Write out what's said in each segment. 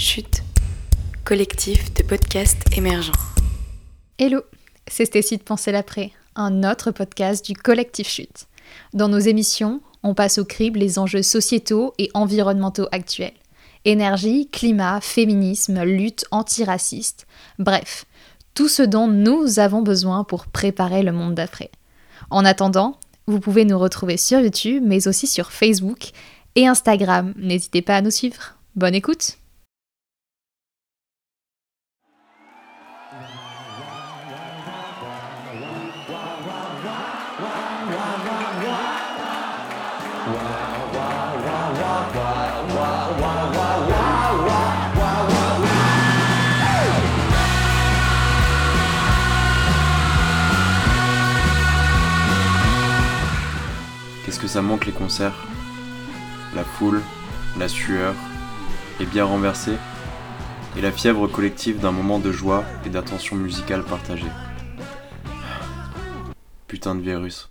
Chute, collectif de podcasts émergents. Hello, c'est Stécie de Penser l'après, un autre podcast du collectif Chute. Dans nos émissions, on passe au crible les enjeux sociétaux et environnementaux actuels. Énergie, climat, féminisme, lutte antiraciste, bref, tout ce dont nous avons besoin pour préparer le monde d'après. En attendant, vous pouvez nous retrouver sur YouTube, mais aussi sur Facebook et Instagram. N'hésitez pas à nous suivre. Bonne écoute ça manque les concerts La foule, la sueur, les bières renversées et la fièvre collective d'un moment de joie et d'attention musicale partagée. Putain de virus.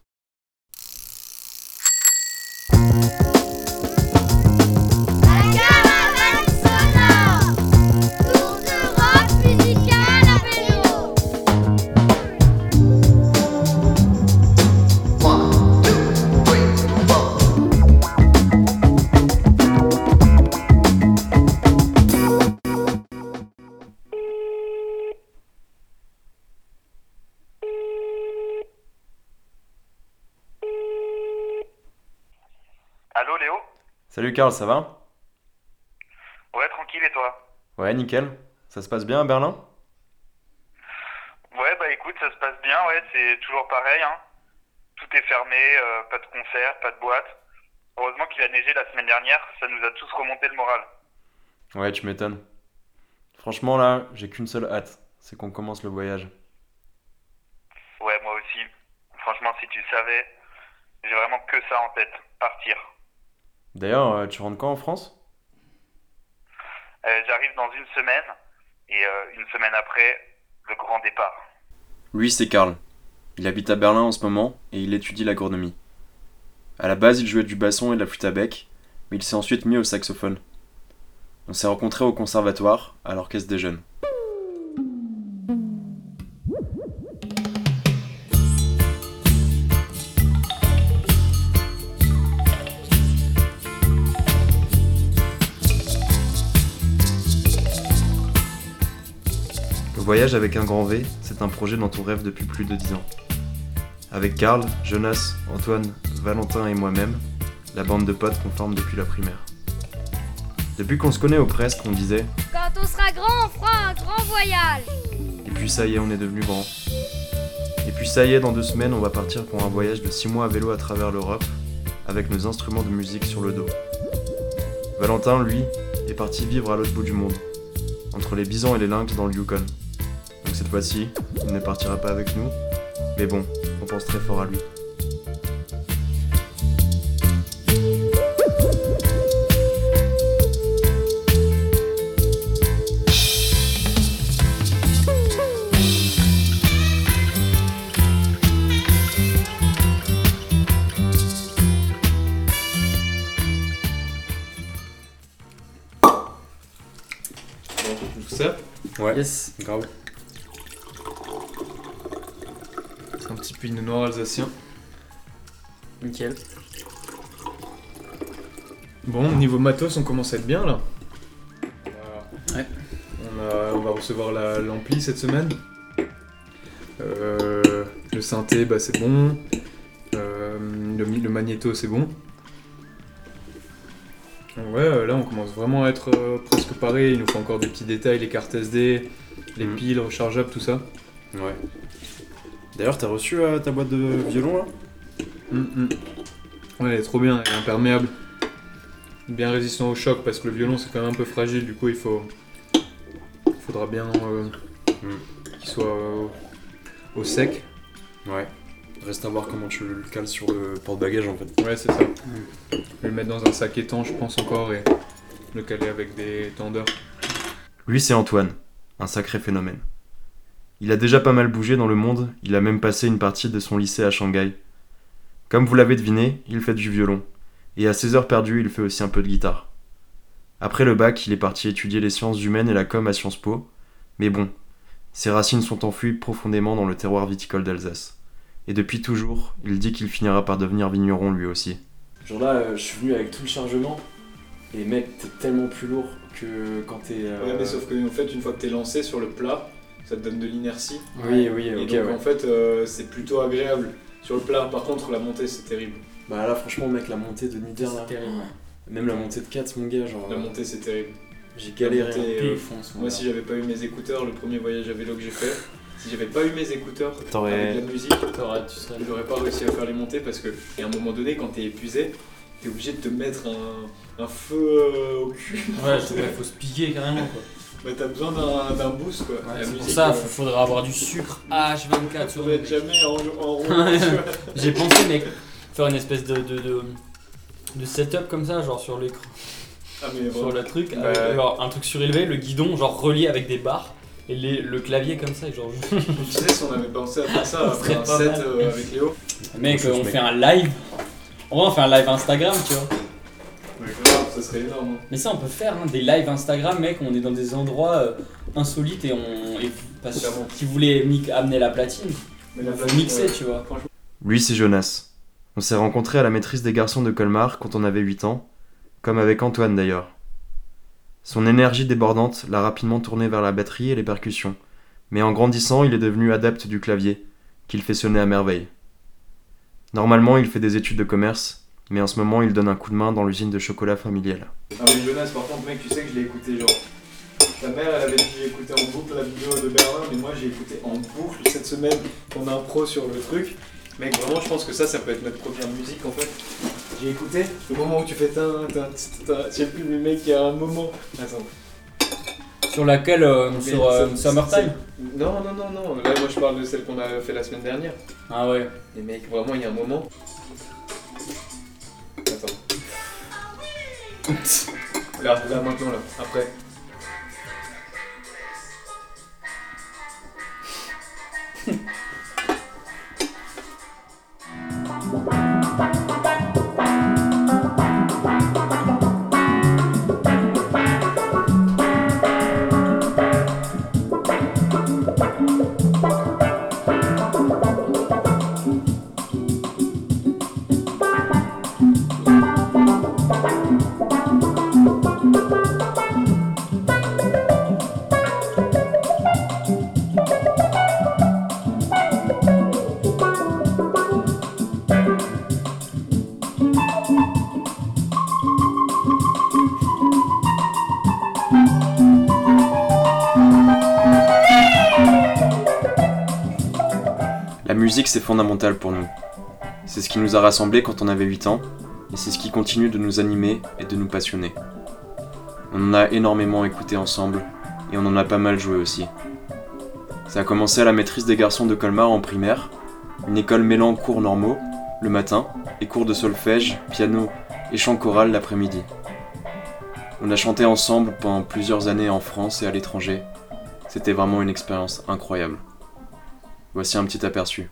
Léo Salut Karl, ça va? Ouais, tranquille et toi? Ouais, nickel. Ça se passe bien à Berlin? Ouais, bah écoute, ça se passe bien, ouais, c'est toujours pareil, hein. Tout est fermé, euh, pas de concert, pas de boîte. Heureusement qu'il a neigé la semaine dernière, ça nous a tous remonté le moral. Ouais, tu m'étonnes. Franchement là, j'ai qu'une seule hâte, c'est qu'on commence le voyage. Ouais, moi aussi. Franchement, si tu savais, j'ai vraiment que ça en tête, partir. D'ailleurs, euh, tu rentres quand en France? Euh, J'arrive dans une semaine, et euh, une semaine après, le grand départ. Lui, c'est Karl. Il habite à Berlin en ce moment et il étudie l'agronomie. À la base, il jouait du basson et de la flûte à bec, mais il s'est ensuite mis au saxophone. On s'est rencontrés au conservatoire, à l'orchestre des jeunes. Voyage avec un grand V, c'est un projet dont on rêve depuis plus de 10 ans. Avec Karl, Jonas, Antoine, Valentin et moi-même, la bande de potes qu'on forme depuis la primaire. Depuis qu'on se connaît au presque, on disait Quand on sera grand, on fera un grand voyage Et puis ça y est, on est devenu grand. Et puis ça y est, dans deux semaines, on va partir pour un voyage de 6 mois à vélo à travers l'Europe, avec nos instruments de musique sur le dos. Valentin, lui, est parti vivre à l'autre bout du monde, entre les bisons et les lynx dans le Yukon. Cette fois-ci, il ne partira pas avec nous, mais bon, on pense très fort à lui. Tout ça? Ouais, Yes. grave. C'est un petit pinot noir alsacien. Nickel. Bon, niveau matos, on commence à être bien là. Ouais. On, a- on va recevoir la- l'ampli cette semaine. Euh, le synthé, bah, c'est bon. Euh, le, mi- le magnéto, c'est bon. Ouais, euh, là on commence vraiment à être euh, presque paré. Il nous faut encore des petits détails, les cartes SD, les Mhm. piles rechargeables, tout ça. Ouais. D'ailleurs, t'as reçu euh, ta boîte de violon là? Hum, hum. Ouais, elle est trop bien, elle est imperméable. Bien résistant au choc parce que le violon c'est quand même un peu fragile, du coup il faut. Il faudra bien euh, Mm. qu'il soit euh, au sec. Ouais. Reste à voir comment tu le cales sur le porte-bagages en fait. Ouais, c'est ça. Je vais le mettre dans un sac étanche, je pense encore, et le caler avec des tendeurs. Lui, c'est Antoine, un sacré phénomène. Il a déjà pas mal bougé dans le monde, il a même passé une partie de son lycée à Shanghai. Comme vous l'avez deviné, il fait du violon. Et à ses heures perdues, il fait aussi un peu de guitare. Après le bac, il est parti étudier les sciences humaines et la com à Sciences Po. Mais bon, ses racines sont enfouies profondément dans le terroir viticole d'Alsace. Et depuis toujours, il dit qu'il finira par devenir vigneron lui aussi. Genre là, euh, je suis venu avec tout le chargement. Et mec, t'es tellement plus lourd que quand t'es. euh, Ouais, mais sauf que en fait, une fois que t'es lancé sur le plat, ça te donne de l'inertie. Oui, oui, Et ok, donc ouais. en fait, euh, c'est plutôt agréable. Sur le plat, par contre, la montée, c'est terrible. Bah là, franchement, mec, la montée de Nieder là. Même la montée de Katz, mon gars, genre. La euh, montée, c'est terrible. J'ai galéré montée, euh, au fond, ce Moi, si j'avais pas eu mes écouteurs, le premier voyage à vélo que j'ai fait, si j'avais pas eu mes écouteurs avec la musique, T'aurais- tu serais. j'aurais pas réussi à faire les montées parce que, à un moment donné, quand t'es épuisé, t'es obligé de te mettre un, un feu euh, au cul. Ouais, je- ouais, faut se piquer carrément quoi. Bah, t'as besoin d'un d'un boost quoi. Ouais, c'est pour ça, euh, faut- faudrait avoir du sucre H24 sur être jamais en, en rond. J'ai pensé, mec, faire une espèce de, de, de, de setup comme ça, genre sur l'écran, Ah, mais sur le truc, Bah, avec, genre un truc surélevé, le guidon, genre relié avec des barres, et les- le clavier comme ça, genre. Tu sais, si on avait pensé à faire ça, faire un set euh, avec Léo, Mec, on fait un live. En vrai, on fait un live Instagram, tu vois. Mais grave, ça serait énorme. hein. Mais ça, on peut faire hein, des lives Instagram, mec. On est dans des endroits euh, insolites et on. Et, parce Clairement. voulez mi- amener la platine, Mais la faut platine, mixer, ouais. tu vois. Lui, c'est Jonas. On s'est rencontrés à la maîtrise des garçons de Colmar quand on avait 8 ans, comme avec Antoine d'ailleurs. Son énergie débordante l'a rapidement tourné vers la batterie et les percussions, mais en grandissant, il est devenu adepte du clavier, qu'il fait sonner à merveille. Normalement, il fait des études de commerce, mais en ce moment, il donne un coup de main dans l'usine de chocolat familiale. Ah mais Jonas, par contre, mec, tu sais que je l'ai écouté genre. Ta mère, elle avait dit écouter en boucle la vidéo de Berlin, mais moi j'ai écouté en boucle cette semaine ton impro sur le truc. Mec, vraiment, je pense que ça, ça peut être notre première musique en fait. J'ai écouté le moment où tu fais tin, tin, tin, tin, je sais plus, mais mec, il y a un moment. Attends. Sur laquelle, euh, Mais sur euh, ça- Summertime c'est- Non, non, non, non. Là, moi, je parle de celle qu'on a fait la semaine dernière. Ah ouais. Et mec, vraiment, il y a un moment. Là, là, maintenant, là, après. C'est fondamental pour nous. C'est ce qui nous a rassemblés quand on avait 8 ans, et c'est ce qui continue de nous animer et de nous passionner. On en a énormément écouté ensemble, et on en a pas mal joué aussi. Ça a commencé à la maîtrise des garçons de Colmar en primaire, une école mêlant cours normaux, le matin, et cours de solfège, piano et chant choral l'après-midi. On a chanté ensemble pendant plusieurs années en France et à l'étranger. C'était vraiment une expérience incroyable. Voici un petit aperçu.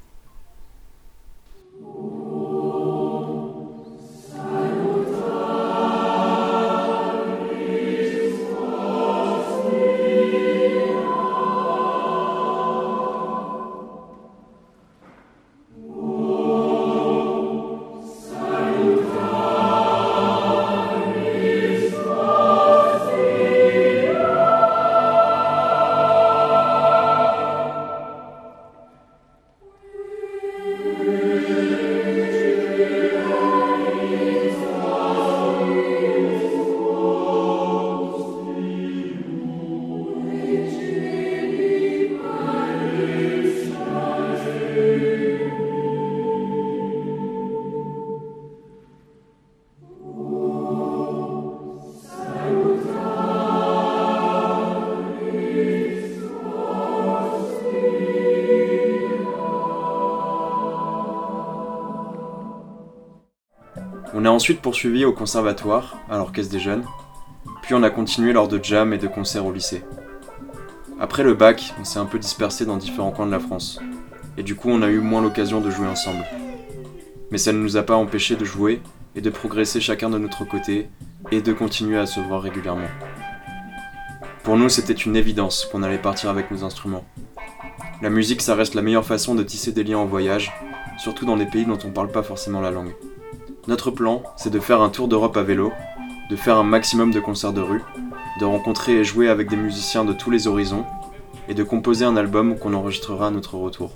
On a ensuite poursuivi au conservatoire, à l'orchestre des jeunes, puis on a continué lors de jams et de concerts au lycée. Après le bac, on s'est un peu dispersé dans différents coins de la France, et du coup on a eu moins l'occasion de jouer ensemble. Mais ça ne nous a pas empêché de jouer et de progresser chacun de notre côté, et de continuer à se voir régulièrement. Pour nous, c'était une évidence qu'on allait partir avec nos instruments. La musique, ça reste la meilleure façon de tisser des liens en voyage, surtout dans des pays dont on parle pas forcément la langue. Notre plan, c'est de faire un tour d'Europe à vélo, de faire un maximum de concerts de rue, de rencontrer et jouer avec des musiciens de tous les horizons, et de composer un album qu'on enregistrera à notre retour.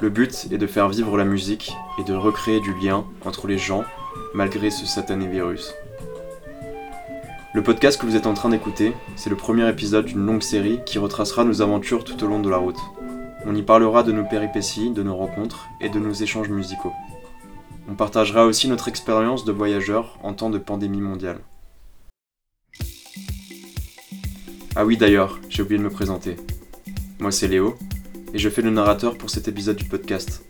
Le but est de faire vivre la musique et de recréer du lien entre les gens malgré ce satané virus. Le podcast que vous êtes en train d'écouter, c'est le premier épisode d'une longue série qui retracera nos aventures tout au long de la route. On y parlera de nos péripéties, de nos rencontres et de nos échanges musicaux. On partagera aussi notre expérience de voyageur en temps de pandémie mondiale. Ah oui d'ailleurs, j'ai oublié de me présenter. Moi c'est Léo, et je fais le narrateur pour cet épisode du podcast.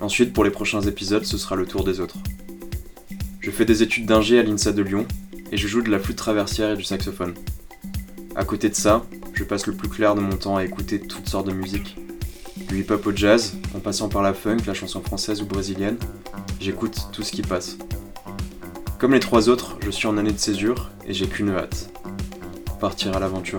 Ensuite, pour les prochains épisodes, ce sera le tour des autres. Je fais des études d'ingé à l'INSA de Lyon, et je joue de la flûte traversière et du saxophone. À côté de ça, je passe le plus clair de mon temps à écouter toutes sortes de musique. Du hip-hop au jazz, en passant par la funk, la chanson française ou brésilienne, j'écoute tout ce qui passe. Comme les trois autres, je suis en année de césure et j'ai qu'une hâte. Partir à l'aventure.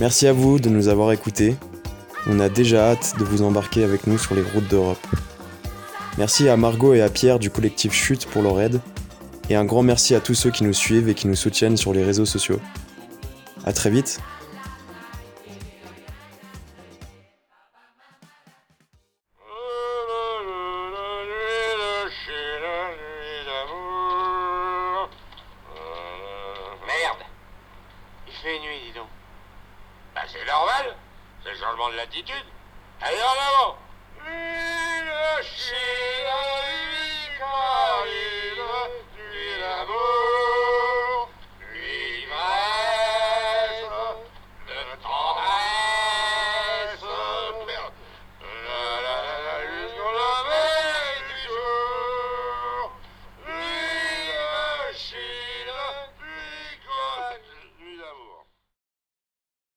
Merci à vous de nous avoir écoutés. On a déjà hâte de vous embarquer avec nous sur les routes d'Europe. Merci à Margot et à Pierre du collectif Chute pour leur aide. Et un grand merci à tous ceux qui nous suivent et qui nous soutiennent sur les réseaux sociaux. A très vite